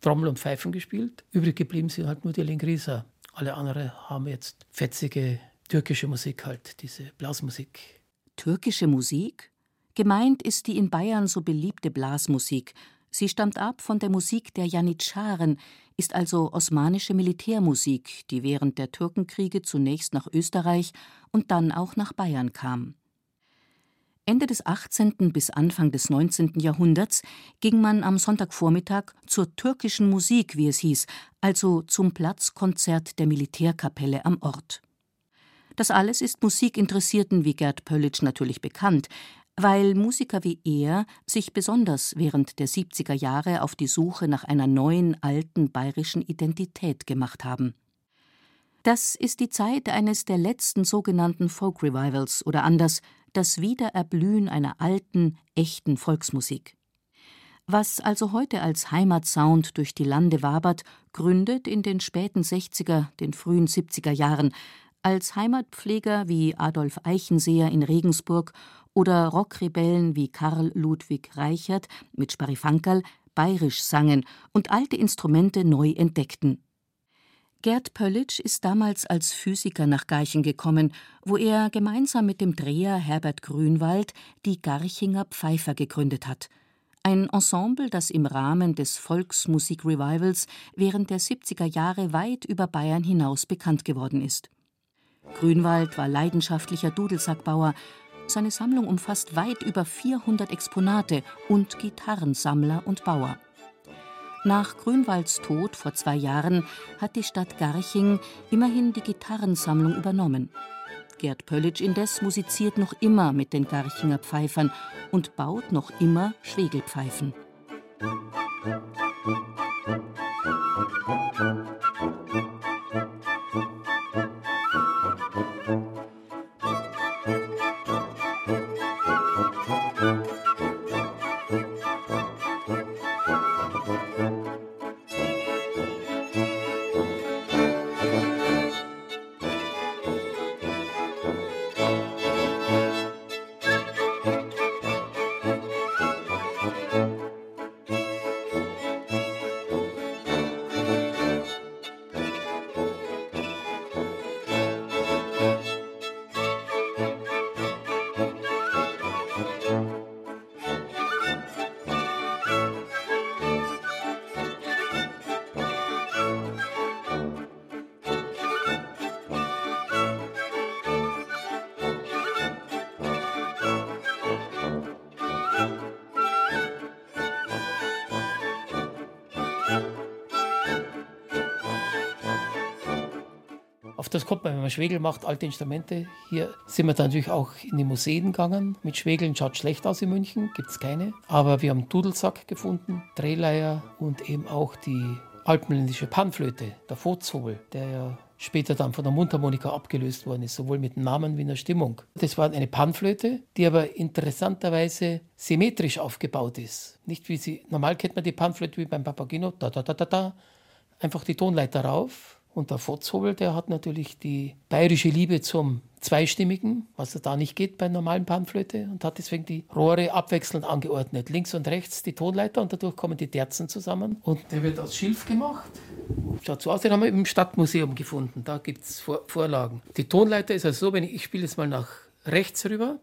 Trommel und Pfeifen gespielt. Übrig geblieben sind halt nur die Lengrieser. Alle anderen haben jetzt fetzige türkische Musik halt, diese Blasmusik. Türkische Musik? Gemeint ist die in Bayern so beliebte Blasmusik. Sie stammt ab von der Musik der Janitscharen, ist also osmanische Militärmusik, die während der Türkenkriege zunächst nach Österreich und dann auch nach Bayern kam. Ende des 18. bis Anfang des 19. Jahrhunderts ging man am Sonntagvormittag zur türkischen Musik, wie es hieß, also zum Platzkonzert der Militärkapelle am Ort. Das alles ist Musikinteressierten wie Gerd Pöllitsch natürlich bekannt, weil Musiker wie er sich besonders während der 70er Jahre auf die Suche nach einer neuen alten bayerischen Identität gemacht haben. Das ist die Zeit eines der letzten sogenannten Folk Revivals oder anders das Wiedererblühen einer alten, echten Volksmusik. Was also heute als Heimatsound durch die Lande wabert, gründet in den späten 60er, den frühen 70er Jahren, als Heimatpfleger wie Adolf Eichenseher in Regensburg oder Rockrebellen wie Karl Ludwig Reichert mit Sparifankerl bayerisch sangen und alte Instrumente neu entdeckten. Gerd Pöllitsch ist damals als Physiker nach Garching gekommen, wo er gemeinsam mit dem Dreher Herbert Grünwald die Garchinger Pfeifer gegründet hat – ein Ensemble, das im Rahmen des Volksmusik-Revivals während der 70er Jahre weit über Bayern hinaus bekannt geworden ist. Grünwald war leidenschaftlicher Dudelsackbauer. Seine Sammlung umfasst weit über 400 Exponate und Gitarrensammler und Bauer. Nach Grünwalds Tod vor zwei Jahren hat die Stadt Garching immerhin die Gitarrensammlung übernommen. Gerd Pöllitsch indes musiziert noch immer mit den Garchinger Pfeifern und baut noch immer Schwegelpfeifen. Auf das kommt man, wenn man Schwegel macht, alte Instrumente. Hier sind wir dann natürlich auch in die Museen gegangen. Mit Schwegeln schaut schlecht aus in München, gibt es keine. Aber wir haben Dudelsack gefunden, Drehleier und eben auch die alpenländische Panflöte, der Vozhobel, der ja später dann von der Mundharmonika abgelöst worden ist, sowohl mit Namen wie in der Stimmung. Das war eine Panflöte, die aber interessanterweise symmetrisch aufgebaut ist. Nicht wie sie, normal kennt man die Panflöte wie beim Papagino, da da da da da, einfach die Tonleiter rauf und der Fotzhobel, der hat natürlich die bayerische Liebe zum Zweistimmigen, was da nicht geht bei normalen Panflöte, und hat deswegen die Rohre abwechselnd angeordnet. Links und rechts die Tonleiter und dadurch kommen die Terzen zusammen. Und der wird aus Schilf gemacht. Schaut so aus, den haben wir im Stadtmuseum gefunden. Da gibt es Vor Vorlagen. Die Tonleiter ist also so, wenn ich, ich spiele jetzt mal nach rechts rüber.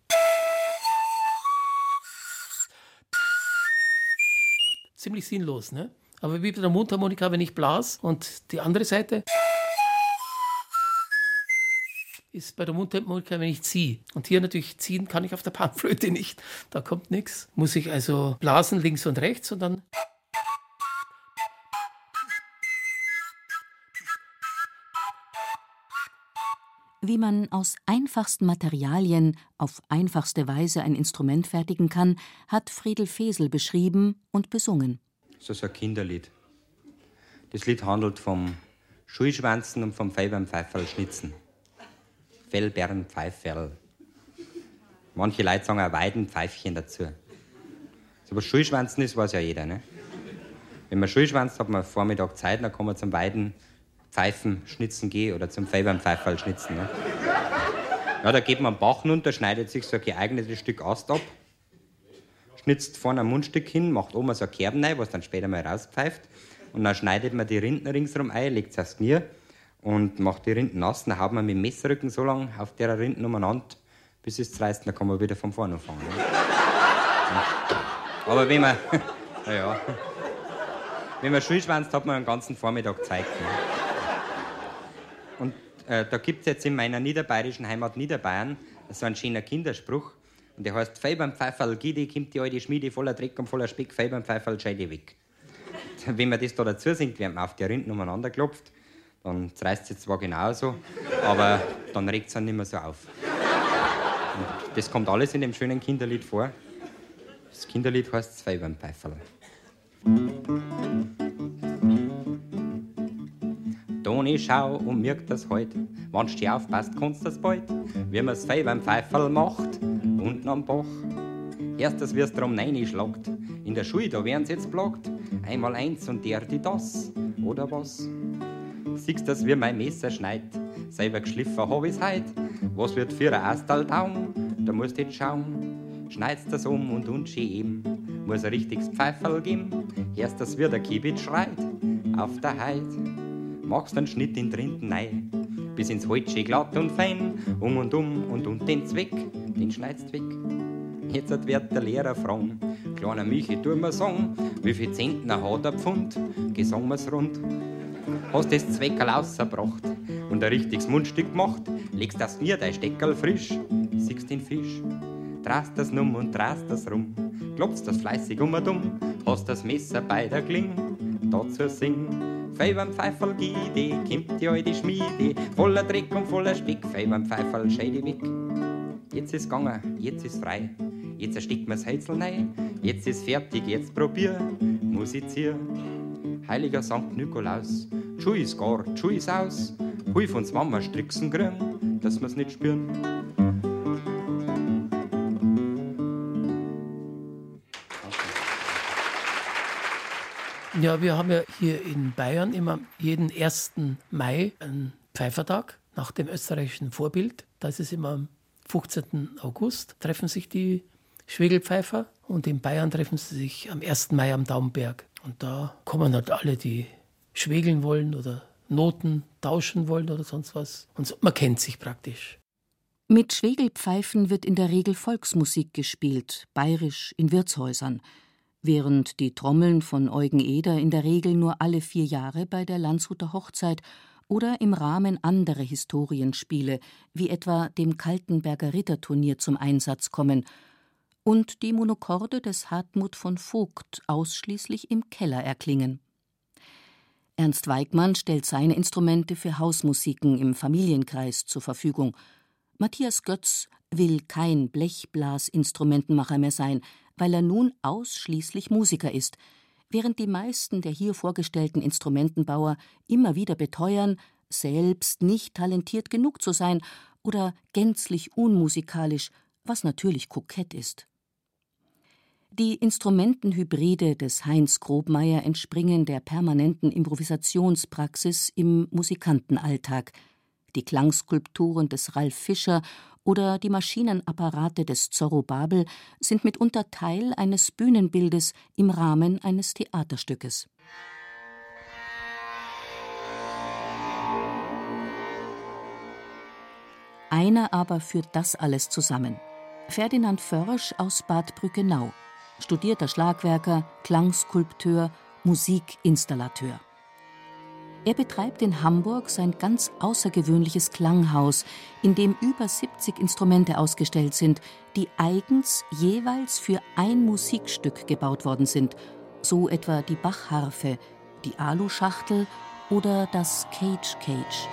Ziemlich sinnlos, ne? Aber wie bei der Mundharmonika, wenn ich blas und die andere Seite ist bei der Mundharmonika, wenn ich ziehe. Und hier natürlich ziehen kann ich auf der Panflöte nicht. Da kommt nichts. Muss ich also blasen links und rechts und dann. Wie man aus einfachsten Materialien auf einfachste Weise ein Instrument fertigen kann, hat Friedel Fesel beschrieben und besungen so, so ein Kinderlied. Das Lied handelt vom Schulschwanzen und vom Fellbeerpfeiferl schnitzen. Fellbeerenpfeiferl. Manche Leute sagen auch Weidenpfeifchen dazu. So was Schulschwanzen ist, weiß ja jeder. Ne? Wenn man Schulschwanzt, hat man Vormittag Zeit, dann kann man zum Weidenpfeifen schnitzen gehen oder zum Fellbeerenpfeiferl schnitzen. Ne? Ja, da geht man am Bach runter, schneidet sich so ein geeignetes Stück Ast ab schnitzt vorne ein Mundstück hin, macht oben so ein Kerben rein, was dann später mal rauspfeift. Und dann schneidet man die Rinden ringsherum ein, legt es aufs Knie und macht die Rinden nass. Dann haut man mit dem Messerrücken so lange auf der Rinden umeinander, bis es reißt. Dann kann man wieder von vorne anfangen. Ne? Aber wenn man, [laughs] naja, wenn man Schulschwanzt, hat man den ganzen Vormittag Zeit. Ne? Und äh, da gibt es jetzt in meiner niederbayerischen Heimat Niederbayern so einen schönen Kinderspruch. Und der heißt, Fei beim Pfeiferl, Gidi, kommt die alte Schmiede voller Dreck und voller Speck, Fei Pfeiferl, scheide weg. [laughs] Wenn man das da dazu singt, werden wir auf die Rinden umeinander klopft, dann reißt es zwar genauso, aber dann regt es dann nicht mehr so auf. Und Das kommt alles in dem schönen Kinderlied vor. Das Kinderlied heißt Zwei beim Pfeiferl. Toni, schau und merk das heut. Wenn du aufpasst, kannst das bald. Wie man's Fei beim Pfeiferl macht, unten am Bach. Erst, dass wir's drum reinschlagt. In der Schule, da werden's jetzt blockt. Einmal eins und der die das, oder was? Siehst, dass wie mein Messer schneit. Selber geschliffen hab ich's heut. Was wird für ein Astal taum? Da musst jetzt schauen. Schneidst das um und unschieben. Muss ein richtiges Pfeiferl geben. Erst, dass wie der Kibitz schreit. Auf der Heid. Machst einen Schnitt in drinnen rein. Bis ins Holzsche glatt und fein. Um und um und und den Zweck. Den schneidst weg. Jetzt wird der Lehrer fragen. Kleiner Michi, tu mir sagen, wie viel Zentner hat ein Pfund? Gesang mir's rund. Hast das Zweckerl ausgebracht und ein richtiges Mundstück gemacht, legst das mir dein Steckerl frisch, siehst den Fisch, drast das numm und drast das rum, klopfst das fleißig um und um, hast das Messer bei der Kling, dazu sing. Fei beim Pfeiferl Gide, kimmt die alte Schmiede, voller Dreck und voller Speck, Fei beim Pfeiferl scheide weg. Jetzt ist gegangen, jetzt ist frei, jetzt erstickt mir's Heizel rein, jetzt ist fertig, jetzt probier, musizier. Heiliger Sankt Nikolaus, Schuh ist gar, Schuh ist aus, Hilf uns Mama stricksen grün, dass wir's nicht spüren. Ja, wir haben ja hier in Bayern immer jeden 1. Mai einen Pfeifertag nach dem österreichischen Vorbild. Das ist immer am 15. August, treffen sich die Schwegelpfeifer und in Bayern treffen sie sich am 1. Mai am Daumberg. Und da kommen halt alle, die schwegeln wollen oder Noten tauschen wollen oder sonst was. Und man kennt sich praktisch. Mit Schwegelpfeifen wird in der Regel Volksmusik gespielt, bayerisch in Wirtshäusern, während die Trommeln von Eugen Eder in der Regel nur alle vier Jahre bei der Landshuter Hochzeit oder im Rahmen anderer Historienspiele, wie etwa dem Kaltenberger Ritterturnier zum Einsatz kommen, und die Monokorde des Hartmut von Vogt ausschließlich im Keller erklingen. Ernst Weigmann stellt seine Instrumente für Hausmusiken im Familienkreis zur Verfügung. Matthias Götz will kein Blechblasinstrumentenmacher mehr sein, weil er nun ausschließlich Musiker ist, während die meisten der hier vorgestellten Instrumentenbauer immer wieder beteuern, selbst nicht talentiert genug zu sein oder gänzlich unmusikalisch, was natürlich kokett ist. Die Instrumentenhybride des Heinz Grobmeier entspringen der permanenten Improvisationspraxis im Musikantenalltag. Die Klangskulpturen des Ralf Fischer oder die Maschinenapparate des Zorro Babel sind mitunter Teil eines Bühnenbildes im Rahmen eines Theaterstückes. Einer aber führt das alles zusammen. Ferdinand Försch aus Bad Brückenau studierter Schlagwerker, Klangskulpteur, Musikinstallateur. Er betreibt in Hamburg sein ganz außergewöhnliches Klanghaus, in dem über 70 Instrumente ausgestellt sind, die eigens jeweils für ein Musikstück gebaut worden sind, so etwa die Bachharfe, die Aluschachtel oder das Cage Cage.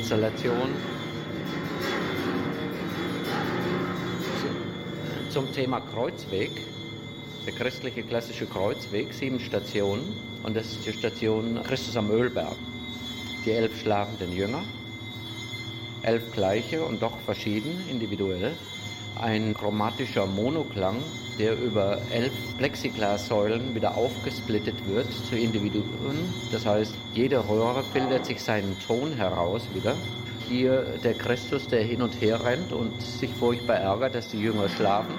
Installation zum Thema Kreuzweg, der christliche klassische Kreuzweg, sieben Stationen und das ist die Station Christus am Ölberg. Die elf schlafenden Jünger, elf gleiche und doch verschieden, individuell. Ein chromatischer Monoklang, der über elf Plexiglassäulen wieder aufgesplittet wird zu Individuen. Das heißt, jede Röhre bildet sich seinen Ton heraus wieder. Hier der Christus, der hin und her rennt und sich furchtbar ärgert, dass die Jünger schlafen.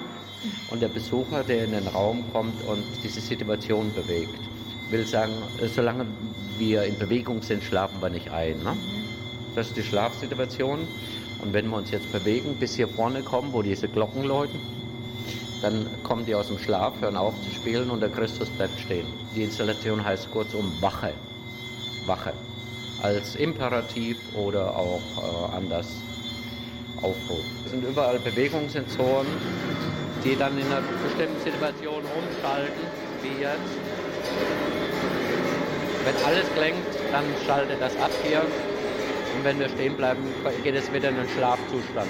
Und der Besucher, der in den Raum kommt und diese Situation bewegt. Will sagen, solange wir in Bewegung sind, schlafen wir nicht ein. Ne? Das ist die Schlafsituation. Und wenn wir uns jetzt bewegen, bis hier vorne kommen, wo diese Glocken läuten, dann kommen die aus dem Schlaf, hören auf zu spielen und der Christus bleibt stehen. Die Installation heißt kurzum Wache. Wache. Als Imperativ oder auch äh, anders aufruft. Es sind überall Bewegungssensoren, die dann in einer bestimmten Situation umschalten, wie jetzt. Wenn alles klingt, dann schaltet das ab hier. Und wenn wir stehen bleiben, geht es wieder in den Schlafzustand.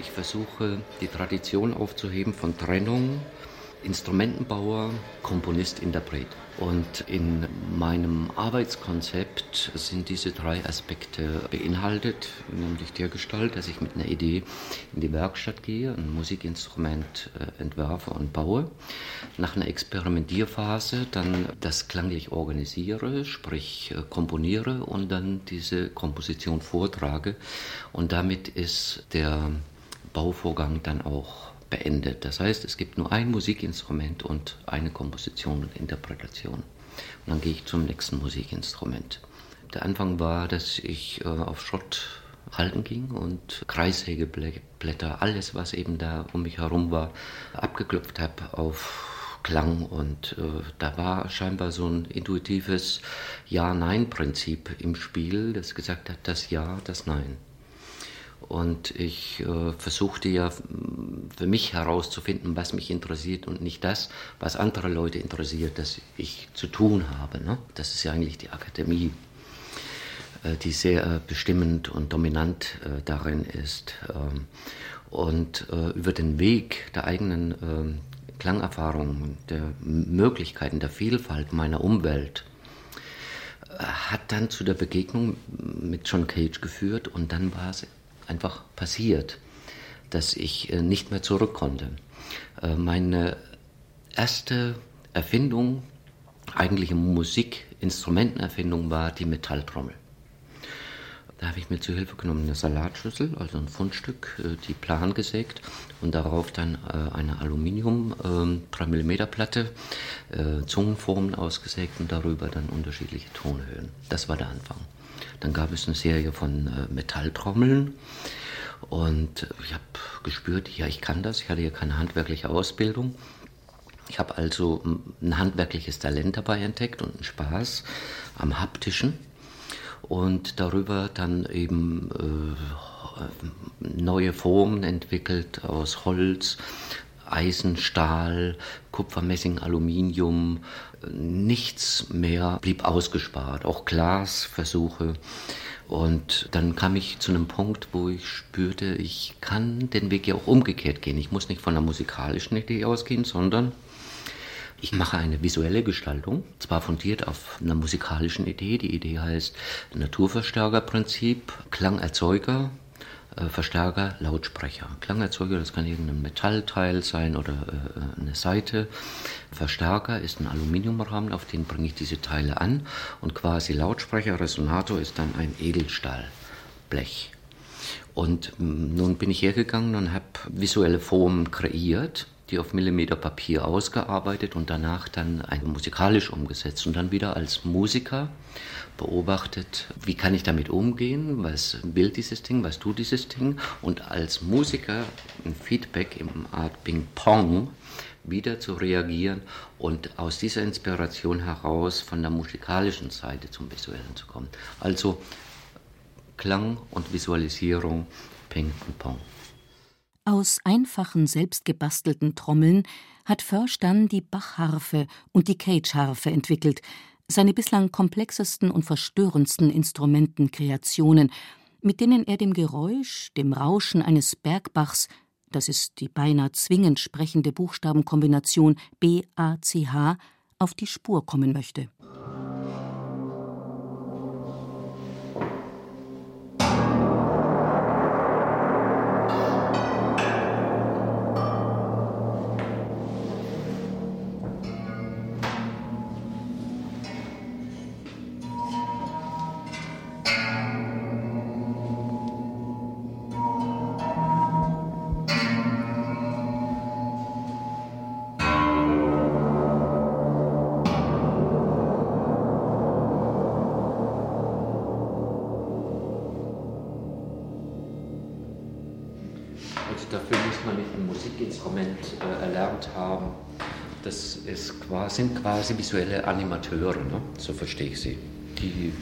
Ich versuche, die Tradition aufzuheben von Trennung Instrumentenbauer, Komponist, Interpret. Und in meinem Arbeitskonzept sind diese drei Aspekte beinhaltet, nämlich der Gestalt, dass ich mit einer Idee in die Werkstatt gehe, ein Musikinstrument äh, entwerfe und baue. Nach einer Experimentierphase dann das klanglich organisiere, sprich äh, komponiere und dann diese Komposition vortrage. Und damit ist der Bauvorgang dann auch beendet. Das heißt, es gibt nur ein Musikinstrument und eine Komposition und Interpretation. Und dann gehe ich zum nächsten Musikinstrument. Der Anfang war, dass ich äh, auf Schrott halten ging und Kreissägeblätter, alles, was eben da um mich herum war, abgeklopft habe auf Klang. Und äh, da war scheinbar so ein intuitives Ja-Nein-Prinzip im Spiel, das gesagt hat, das Ja, das Nein. Und ich äh, versuchte ja für mich herauszufinden, was mich interessiert und nicht das, was andere Leute interessiert, dass ich zu tun habe. Ne? Das ist ja eigentlich die Akademie, äh, die sehr äh, bestimmend und dominant äh, darin ist. Ähm, und äh, über den Weg der eigenen ähm, Klangerfahrung, der Möglichkeiten, der Vielfalt meiner Umwelt, hat dann zu der Begegnung mit John Cage geführt und dann war es einfach passiert, dass ich äh, nicht mehr zurück konnte. Äh, meine erste Erfindung, eigentliche Musikinstrumentenerfindung, war die Metalltrommel. Da habe ich mir zu Hilfe genommen eine Salatschüssel, also ein Fundstück, äh, die plan gesägt und darauf dann eine Aluminium 3 mm Platte, Zungenformen ausgesägt und darüber dann unterschiedliche Tonhöhen. Das war der Anfang. Dann gab es eine Serie von äh, Metalltrommeln. Und ich habe gespürt, ja, ich kann das. Ich hatte ja keine handwerkliche Ausbildung. Ich habe also ein handwerkliches Talent dabei entdeckt und einen Spaß am haptischen. Und darüber dann eben äh, neue Formen entwickelt aus Holz, Eisen, Stahl, Kupfer, Messing, Aluminium, nichts mehr blieb ausgespart, auch Glasversuche. Und dann kam ich zu einem Punkt, wo ich spürte, ich kann den Weg ja auch umgekehrt gehen. Ich muss nicht von einer musikalischen Idee ausgehen, sondern ich mache eine visuelle Gestaltung, zwar fundiert auf einer musikalischen Idee. Die Idee heißt Naturverstärkerprinzip, Klangerzeuger, Verstärker, Lautsprecher. Klangerzeuger, das kann irgendein Metallteil sein oder äh, eine Seite. Verstärker ist ein Aluminiumrahmen, auf den bringe ich diese Teile an. Und quasi Lautsprecher, Resonator ist dann ein Edelstahlblech. Und mm, nun bin ich hergegangen und habe visuelle Formen kreiert, die auf Millimeter Papier ausgearbeitet und danach dann musikalisch umgesetzt und dann wieder als Musiker beobachtet, wie kann ich damit umgehen, was will dieses Ding, was tut dieses Ding und als Musiker ein Feedback im Art Ping-Pong wieder zu reagieren und aus dieser Inspiration heraus von der musikalischen Seite zum Visuellen zu kommen. Also Klang und Visualisierung, Ping und Pong. Aus einfachen, selbstgebastelten Trommeln hat Försch dann die Bachharfe und die Cage-Harfe entwickelt, seine bislang komplexesten und verstörendsten Instrumentenkreationen, mit denen er dem Geräusch, dem Rauschen eines Bergbachs, das ist die beinahe zwingend sprechende Buchstabenkombination B-A-C-H, auf die Spur kommen möchte. Sind quasi visuelle Animateure, ne? so verstehe ich sie. Die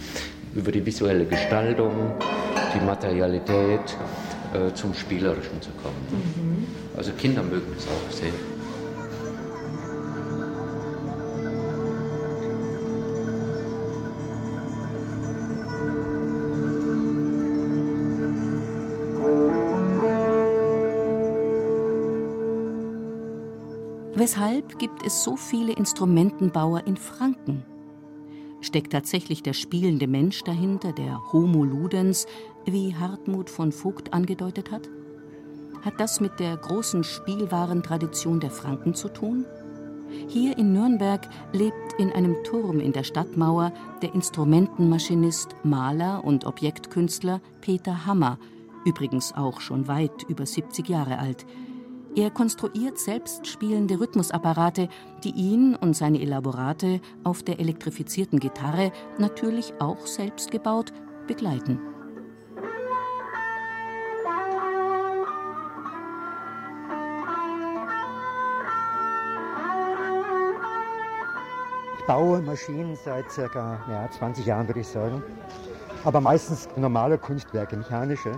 über die visuelle Gestaltung, die Materialität äh, zum Spielerischen zu kommen. Mhm. Also Kinder mögen es auch sehr. Weshalb gibt es so viele Instrumentenbauer in Franken? Steckt tatsächlich der spielende Mensch dahinter, der Homo ludens, wie Hartmut von Vogt angedeutet hat? Hat das mit der großen Spielwarentradition der Franken zu tun? Hier in Nürnberg lebt in einem Turm in der Stadtmauer der Instrumentenmaschinist, Maler und Objektkünstler Peter Hammer, übrigens auch schon weit über 70 Jahre alt, er konstruiert selbst spielende Rhythmusapparate, die ihn und seine Elaborate auf der elektrifizierten Gitarre, natürlich auch selbst gebaut, begleiten. Ich baue Maschinen seit ca. Ja, 20 Jahren, würde ich sagen. Aber meistens normale Kunstwerke, mechanische.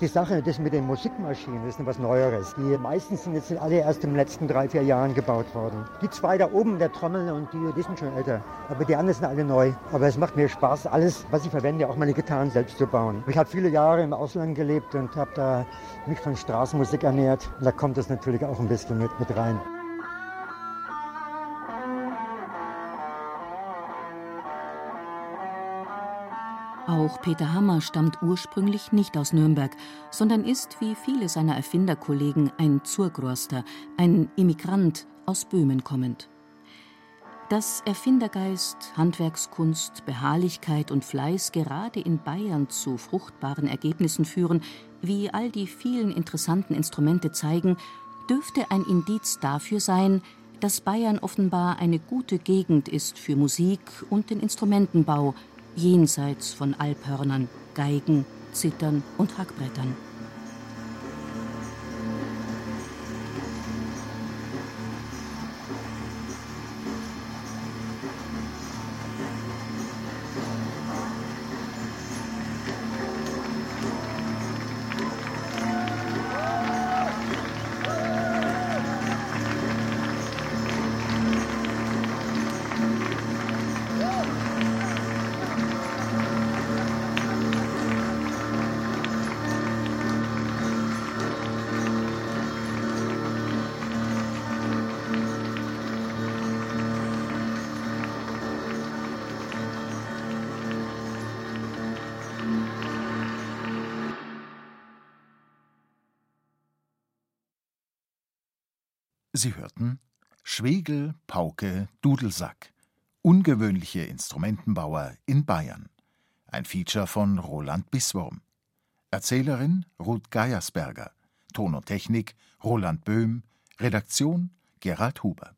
Die Sache, das mit den Musikmaschinen, ist etwas Neueres. Die meisten sind jetzt alle erst in den letzten drei, vier Jahren gebaut worden. Die zwei da oben, der Trommel und die, die sind schon älter. Aber die anderen sind alle neu. Aber es macht mir Spaß, alles, was ich verwende, auch meine Gitarren selbst zu bauen. Ich habe viele Jahre im Ausland gelebt und habe da mich von Straßenmusik ernährt. Und da kommt das natürlich auch ein bisschen mit, mit rein. Auch Peter Hammer stammt ursprünglich nicht aus Nürnberg, sondern ist, wie viele seiner Erfinderkollegen, ein Zurgroster, ein Immigrant aus Böhmen kommend. Dass Erfindergeist, Handwerkskunst, Beharrlichkeit und Fleiß gerade in Bayern zu fruchtbaren Ergebnissen führen, wie all die vielen interessanten Instrumente zeigen, dürfte ein Indiz dafür sein, dass Bayern offenbar eine gute Gegend ist für Musik und den Instrumentenbau, jenseits von Alphörnern, Geigen, Zittern und Hackbrettern. Sie hörten Schwegel, Pauke, Dudelsack. Ungewöhnliche Instrumentenbauer in Bayern. Ein Feature von Roland Biswurm. Erzählerin Ruth Geiersberger. Ton und Technik Roland Böhm. Redaktion Gerald Huber.